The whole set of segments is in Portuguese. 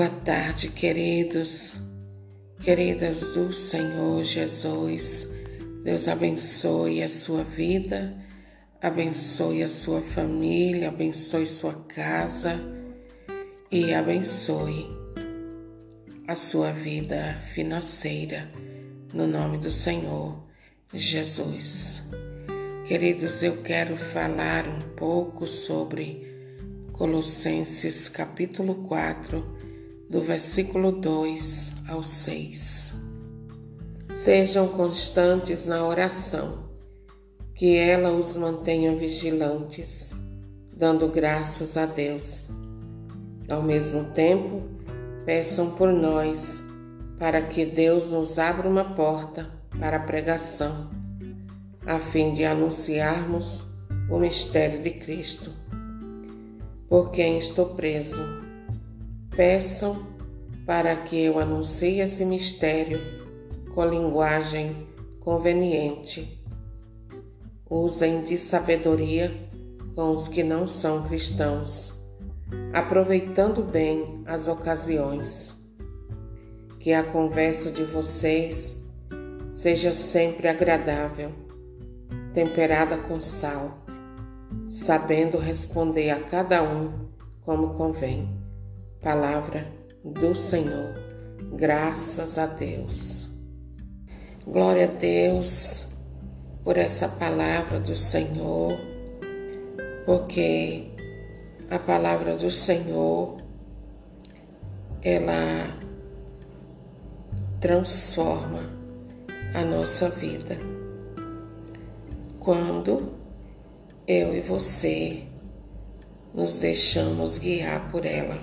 Boa tarde, queridos, queridas do Senhor Jesus. Deus abençoe a sua vida, abençoe a sua família, abençoe sua casa e abençoe a sua vida financeira, no nome do Senhor Jesus. Queridos, eu quero falar um pouco sobre Colossenses capítulo 4, do versículo 2 ao 6. Sejam constantes na oração, que ela os mantenha vigilantes, dando graças a Deus. Ao mesmo tempo, peçam por nós, para que Deus nos abra uma porta para a pregação, a fim de anunciarmos o mistério de Cristo, por quem estou preso. Peçam para que eu anuncie esse mistério com linguagem conveniente. Usem de sabedoria com os que não são cristãos, aproveitando bem as ocasiões. Que a conversa de vocês seja sempre agradável, temperada com sal, sabendo responder a cada um como convém. Palavra do Senhor. Graças a Deus. Glória a Deus por essa palavra do Senhor, porque a palavra do Senhor ela transforma a nossa vida. Quando eu e você nos deixamos guiar por ela.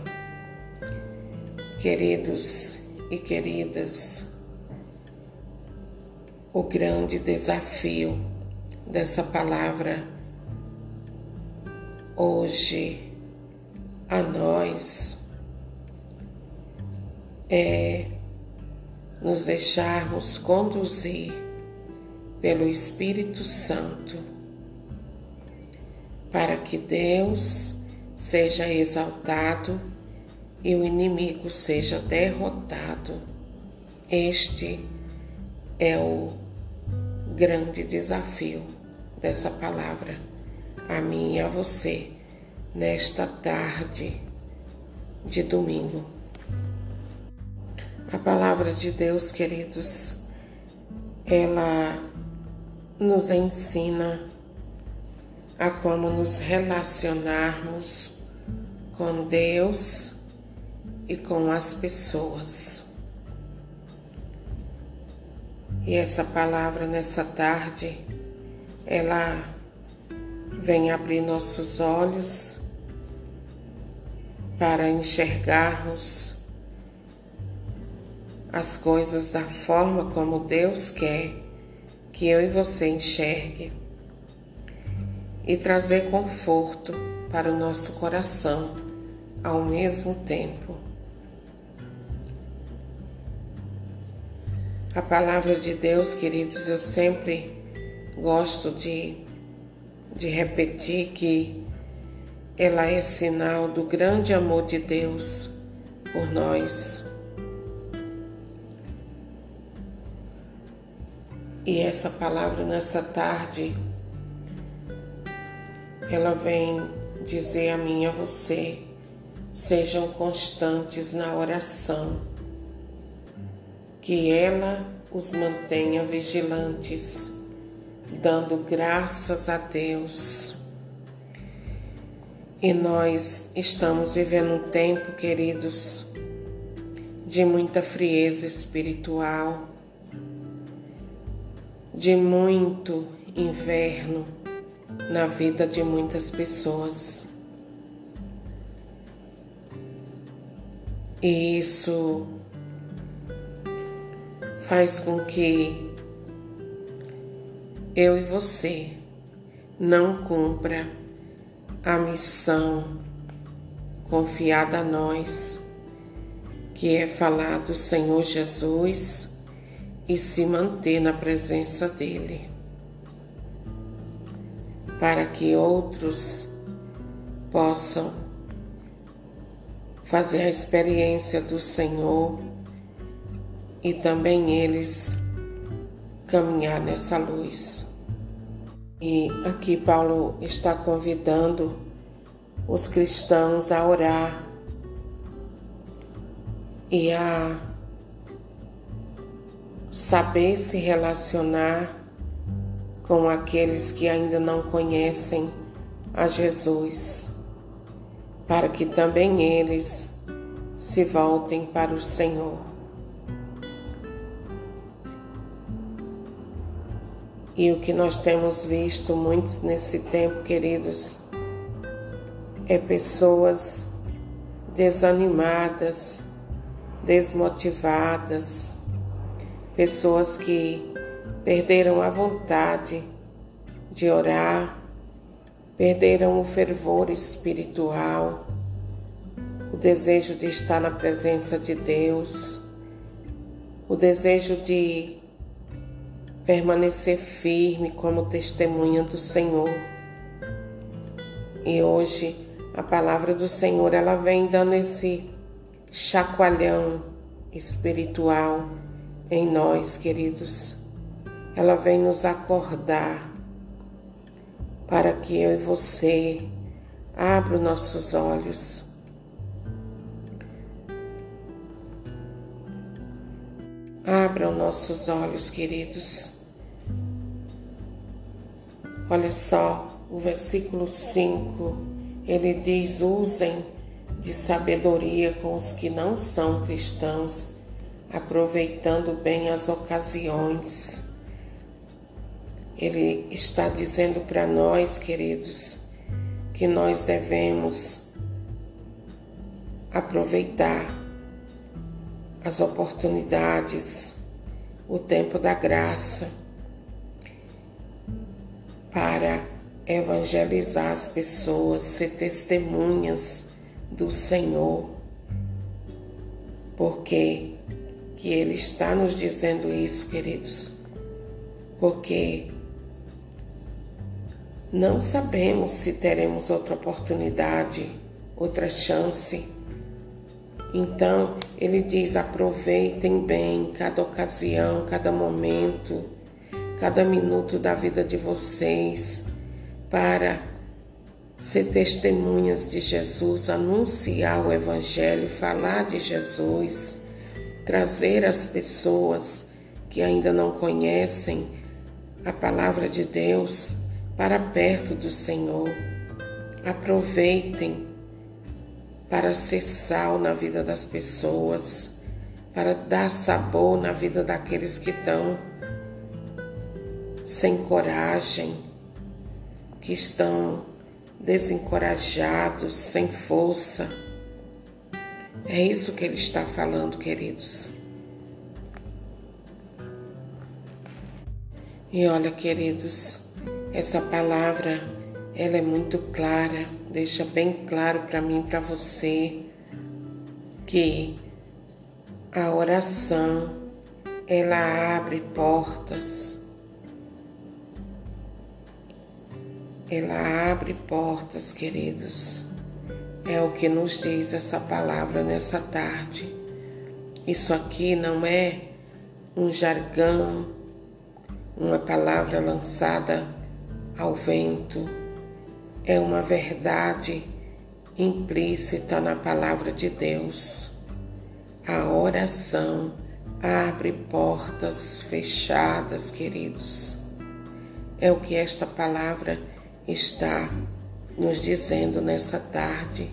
Queridos e queridas, o grande desafio dessa palavra hoje a nós é nos deixarmos conduzir pelo Espírito Santo, para que Deus seja exaltado e o inimigo seja derrotado. Este é o grande desafio dessa palavra, a mim e a você, nesta tarde de domingo. A palavra de Deus, queridos, ela nos ensina a como nos relacionarmos com Deus e com as pessoas. E essa palavra nessa tarde, ela vem abrir nossos olhos para enxergarmos as coisas da forma como Deus quer que eu e você enxergue e trazer conforto para o nosso coração ao mesmo tempo. A palavra de Deus, queridos, eu sempre gosto de, de repetir que ela é sinal do grande amor de Deus por nós. E essa palavra nessa tarde, ela vem dizer a mim e a você: sejam constantes na oração, que ela os mantenha vigilantes, dando graças a Deus. E nós estamos vivendo um tempo, queridos, de muita frieza espiritual de muito inverno na vida de muitas pessoas. E isso faz com que eu e você não cumpra a missão confiada a nós, que é falar do Senhor Jesus e se manter na presença dele, para que outros possam fazer a experiência do Senhor e também eles caminhar nessa luz. E aqui Paulo está convidando os cristãos a orar e a saber se relacionar com aqueles que ainda não conhecem a Jesus, para que também eles se voltem para o Senhor. E o que nós temos visto muito nesse tempo, queridos, é pessoas desanimadas, desmotivadas, pessoas que perderam a vontade de orar, perderam o fervor espiritual, o desejo de estar na presença de Deus, o desejo de permanecer firme como testemunha do Senhor. E hoje a palavra do Senhor ela vem dando esse chacoalhão espiritual em nós, queridos. Ela vem nos acordar para que eu e você abra nossos olhos. Abram nossos olhos, queridos Olha só, o versículo 5, ele diz: usem de sabedoria com os que não são cristãos, aproveitando bem as ocasiões. Ele está dizendo para nós, queridos, que nós devemos aproveitar as oportunidades, o tempo da graça para evangelizar as pessoas, ser testemunhas do Senhor. Porque que Ele está nos dizendo isso, queridos? Porque não sabemos se teremos outra oportunidade, outra chance. Então, ele diz: aproveitem bem cada ocasião, cada momento cada minuto da vida de vocês para ser testemunhas de Jesus, anunciar o Evangelho, falar de Jesus, trazer as pessoas que ainda não conhecem a palavra de Deus para perto do Senhor. Aproveitem para ser sal na vida das pessoas, para dar sabor na vida daqueles que estão sem coragem, que estão desencorajados, sem força. É isso que ele está falando, queridos. E olha, queridos, essa palavra ela é muito clara, deixa bem claro para mim, para você, que a oração ela abre portas Ela abre portas, queridos. É o que nos diz essa palavra nessa tarde. Isso aqui não é um jargão, uma palavra lançada ao vento. É uma verdade implícita na palavra de Deus. A oração abre portas fechadas, queridos. É o que esta palavra está nos dizendo nessa tarde.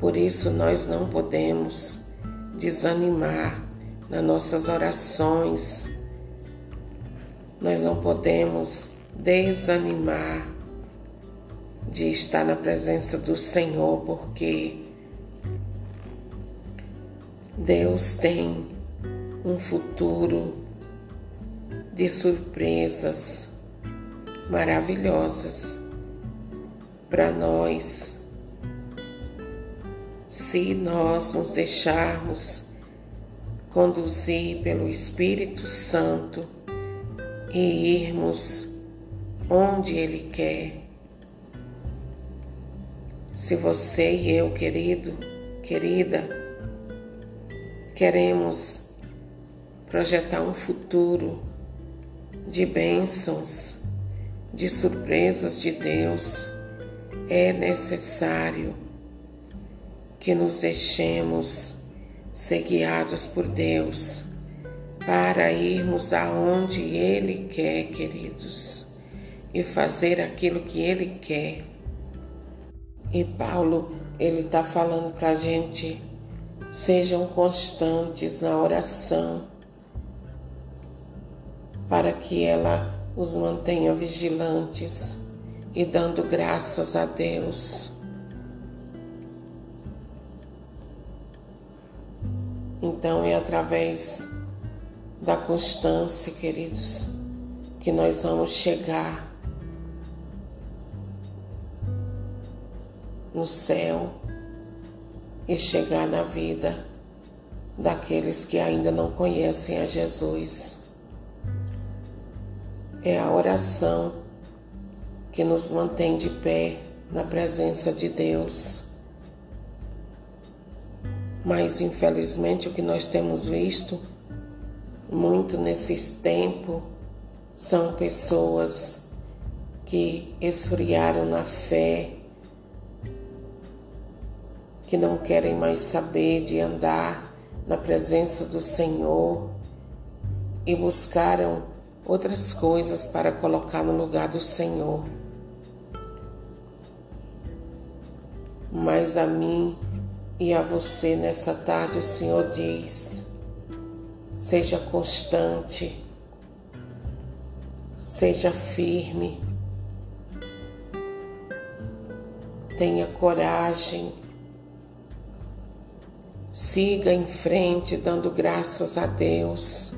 Por isso nós não podemos desanimar nas nossas orações, nós não podemos desanimar de estar na presença do Senhor, porque Deus tem um futuro de surpresas maravilhosas para nós, se nós nos deixarmos conduzir pelo Espírito Santo e irmos onde Ele quer. Se você e eu, querido, querida, queremos projetar um futuro de bênçãos, de surpresas de Deus, é necessário que nos deixemos ser guiados por Deus para irmos aonde Ele quer, queridos, e fazer aquilo que Ele quer. E Paulo, ele está falando para a gente, sejam constantes na oração, para que ela os mantenha vigilantes e dando graças a Deus. Então é através da constância, queridos, que nós vamos chegar no céu e chegar na vida daqueles que ainda não conhecem a Jesus. É a oração que nos mantém de pé na presença de Deus. Mas infelizmente o que nós temos visto muito nesse tempo são pessoas que esfriaram na fé, que não querem mais saber de andar na presença do Senhor e buscaram outras coisas para colocar no lugar do Senhor. Mas a mim e a você nessa tarde o Senhor diz: Seja constante, seja firme, tenha coragem, siga em frente dando graças a Deus,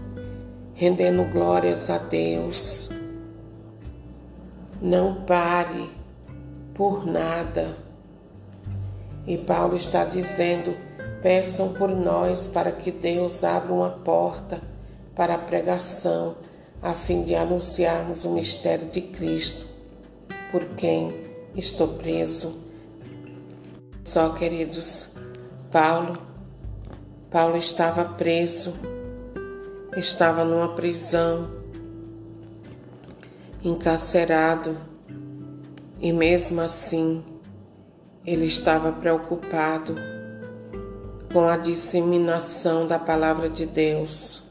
rendendo glórias a Deus. Não pare por nada. E Paulo está dizendo: Peçam por nós para que Deus abra uma porta para a pregação, a fim de anunciarmos o mistério de Cristo, por quem estou preso. Só, queridos, Paulo, Paulo estava preso, estava numa prisão, encarcerado, e mesmo assim ele estava preocupado com a disseminação da palavra de Deus.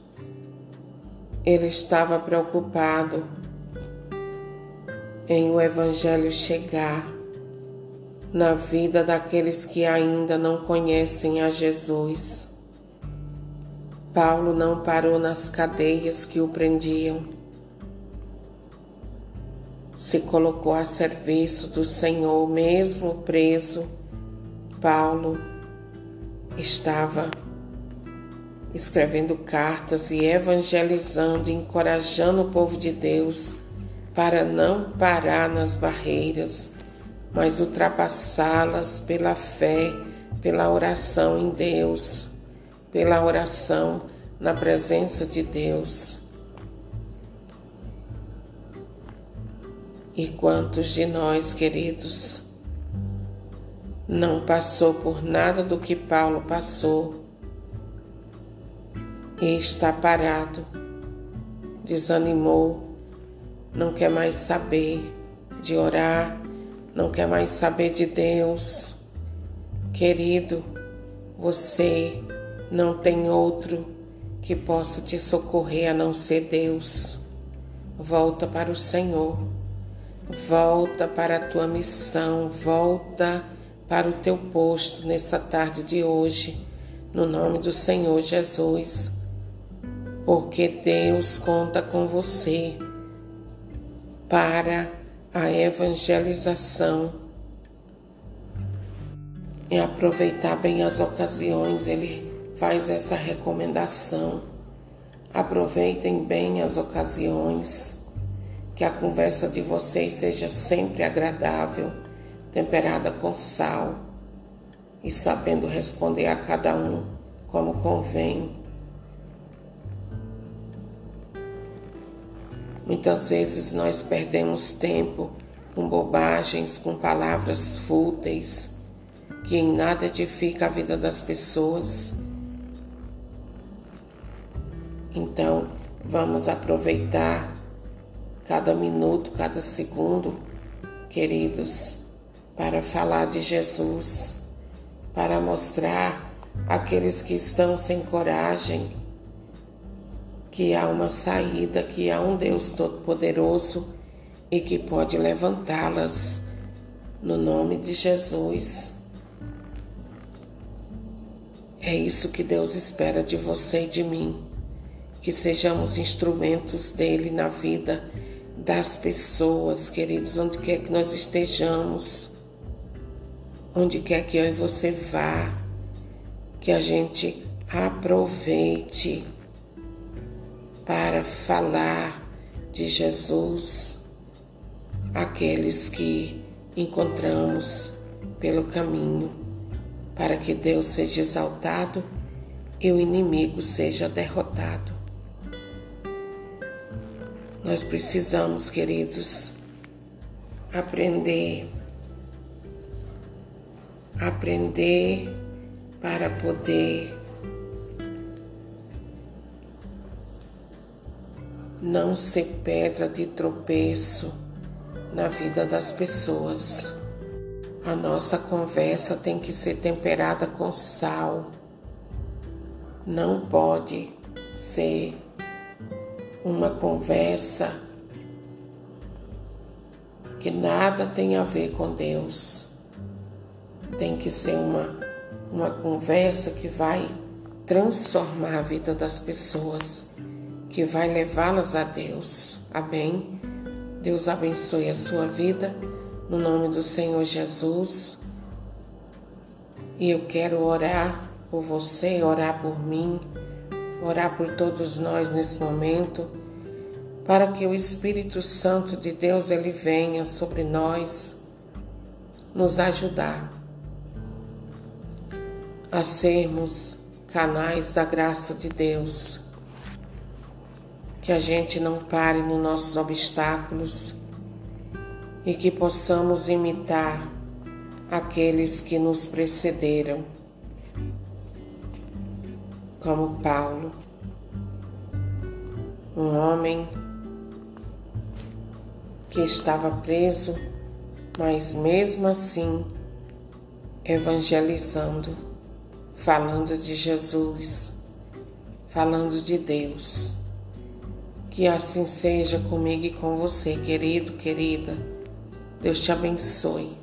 Ele estava preocupado em o Evangelho chegar na vida daqueles que ainda não conhecem a Jesus. Paulo não parou nas cadeias que o prendiam. Se colocou a serviço do Senhor, mesmo preso. Paulo estava escrevendo cartas e evangelizando, encorajando o povo de Deus para não parar nas barreiras, mas ultrapassá-las pela fé, pela oração em Deus, pela oração na presença de Deus. E quantos de nós, queridos, não passou por nada do que Paulo passou e está parado, desanimou, não quer mais saber de orar, não quer mais saber de Deus. Querido, você não tem outro que possa te socorrer a não ser Deus. Volta para o Senhor, volta para a tua missão, volta para o teu posto nessa tarde de hoje, no nome do Senhor Jesus, porque Deus conta com você para a evangelização. E aproveitar bem as ocasiões, ele faz essa recomendação. Aproveitem bem as ocasiões, que a conversa de vocês seja sempre agradável temperada com sal e sabendo responder a cada um como convém. Muitas vezes nós perdemos tempo com bobagens, com palavras fúteis, que em nada edifica a vida das pessoas. Então, vamos aproveitar cada minuto, cada segundo, queridos, para falar de Jesus, para mostrar àqueles que estão sem coragem que há uma saída, que há um Deus Todo-Poderoso e que pode levantá-las no nome de Jesus. É isso que Deus espera de você e de mim, que sejamos instrumentos dele na vida das pessoas, queridos, onde quer que nós estejamos, onde quer que eu e você vá, que a gente aproveite para falar de Jesus àqueles que encontramos pelo caminho, para que Deus seja exaltado e o inimigo seja derrotado. Nós precisamos, queridos, aprender, aprender para poder não ser pedra de tropeço na vida das pessoas. A nossa conversa tem que ser temperada com sal. Não pode ser uma conversa que nada tem a ver com Deus. Tem que ser uma, uma conversa que vai transformar a vida das pessoas, que vai levá-las a Deus. Amém? Deus abençoe a sua vida, no nome do Senhor Jesus. E eu quero orar por você, orar por mim orar por todos nós nesse momento, para que o Espírito Santo de Deus ele venha sobre nós nos ajudar a sermos canais da graça de Deus. Que a gente não pare nos nossos obstáculos e que possamos imitar aqueles que nos precederam como Paulo, um homem que estava preso, mas mesmo assim evangelizando, falando de Jesus, falando de Deus. Que assim seja comigo e com você, querido, querida. Deus te abençoe.